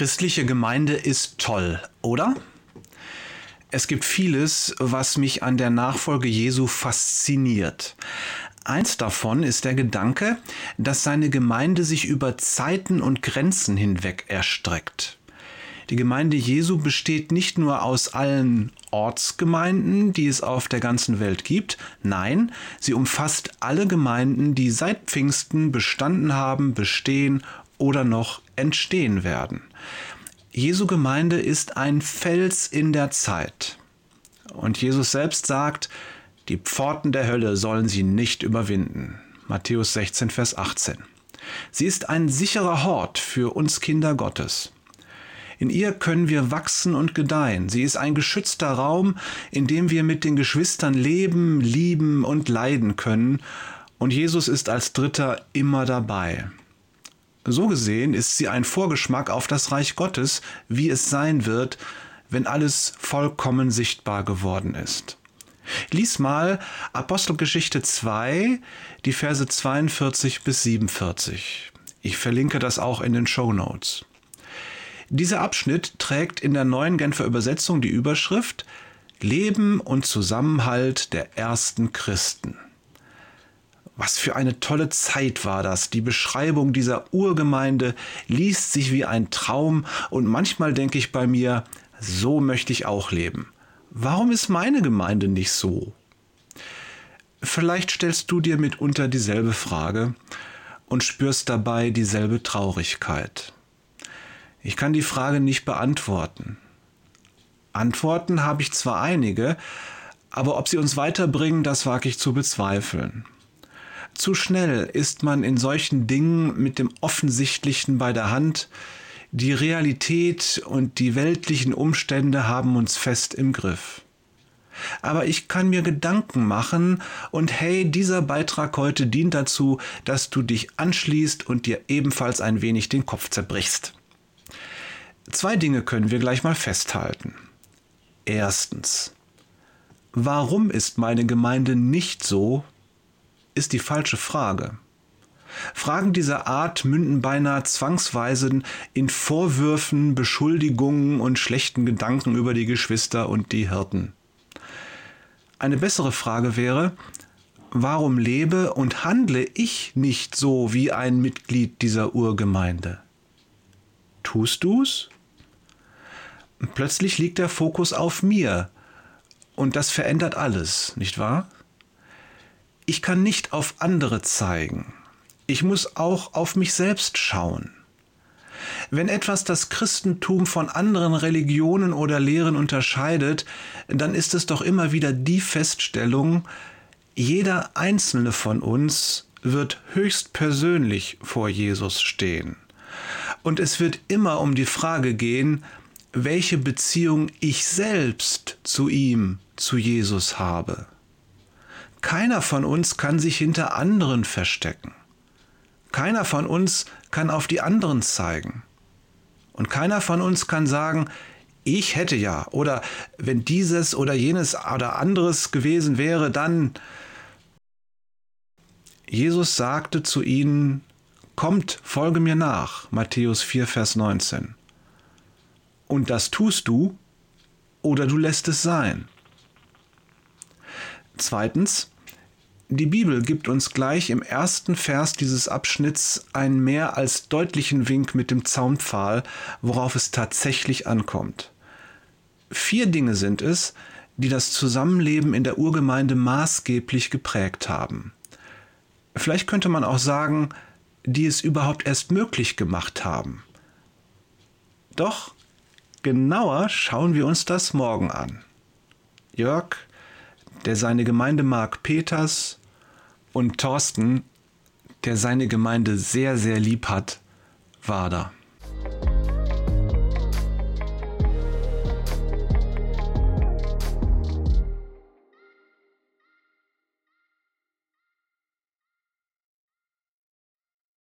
Christliche Gemeinde ist toll, oder? Es gibt vieles, was mich an der Nachfolge Jesu fasziniert. Eins davon ist der Gedanke, dass seine Gemeinde sich über Zeiten und Grenzen hinweg erstreckt. Die Gemeinde Jesu besteht nicht nur aus allen Ortsgemeinden, die es auf der ganzen Welt gibt, nein, sie umfasst alle Gemeinden, die seit Pfingsten bestanden haben, bestehen oder noch entstehen werden. Jesu Gemeinde ist ein Fels in der Zeit. Und Jesus selbst sagt, die Pforten der Hölle sollen sie nicht überwinden. Matthäus 16, Vers 18. Sie ist ein sicherer Hort für uns Kinder Gottes. In ihr können wir wachsen und gedeihen. Sie ist ein geschützter Raum, in dem wir mit den Geschwistern leben, lieben und leiden können. Und Jesus ist als Dritter immer dabei. So gesehen ist sie ein Vorgeschmack auf das Reich Gottes, wie es sein wird, wenn alles vollkommen sichtbar geworden ist. Lies mal Apostelgeschichte 2, die Verse 42 bis 47. Ich verlinke das auch in den Show Notes. Dieser Abschnitt trägt in der neuen Genfer Übersetzung die Überschrift Leben und Zusammenhalt der ersten Christen. Was für eine tolle Zeit war das. Die Beschreibung dieser Urgemeinde liest sich wie ein Traum und manchmal denke ich bei mir, so möchte ich auch leben. Warum ist meine Gemeinde nicht so? Vielleicht stellst du dir mitunter dieselbe Frage und spürst dabei dieselbe Traurigkeit. Ich kann die Frage nicht beantworten. Antworten habe ich zwar einige, aber ob sie uns weiterbringen, das wage ich zu bezweifeln. Zu schnell ist man in solchen Dingen mit dem Offensichtlichen bei der Hand. Die Realität und die weltlichen Umstände haben uns fest im Griff. Aber ich kann mir Gedanken machen und hey, dieser Beitrag heute dient dazu, dass du dich anschließt und dir ebenfalls ein wenig den Kopf zerbrichst. Zwei Dinge können wir gleich mal festhalten. Erstens, warum ist meine Gemeinde nicht so, ist die falsche Frage. Fragen dieser Art münden beinahe zwangsweise in Vorwürfen, Beschuldigungen und schlechten Gedanken über die Geschwister und die Hirten. Eine bessere Frage wäre, warum lebe und handle ich nicht so wie ein Mitglied dieser Urgemeinde? Tust du's? Plötzlich liegt der Fokus auf mir. Und das verändert alles, nicht wahr? Ich kann nicht auf andere zeigen. Ich muss auch auf mich selbst schauen. Wenn etwas das Christentum von anderen Religionen oder Lehren unterscheidet, dann ist es doch immer wieder die Feststellung, jeder einzelne von uns wird höchst persönlich vor Jesus stehen. Und es wird immer um die Frage gehen, welche Beziehung ich selbst zu ihm, zu Jesus habe. Keiner von uns kann sich hinter anderen verstecken. Keiner von uns kann auf die anderen zeigen. Und keiner von uns kann sagen, ich hätte ja, oder wenn dieses oder jenes oder anderes gewesen wäre, dann. Jesus sagte zu ihnen, Kommt, folge mir nach, Matthäus 4, Vers 19. Und das tust du oder du lässt es sein. Zweitens, die Bibel gibt uns gleich im ersten Vers dieses Abschnitts einen mehr als deutlichen Wink mit dem Zaunpfahl, worauf es tatsächlich ankommt. Vier Dinge sind es, die das Zusammenleben in der Urgemeinde maßgeblich geprägt haben. Vielleicht könnte man auch sagen, die es überhaupt erst möglich gemacht haben. Doch Genauer schauen wir uns das morgen an. Jörg, der seine Gemeinde mag Peters und Thorsten, der seine Gemeinde sehr, sehr lieb hat, war da.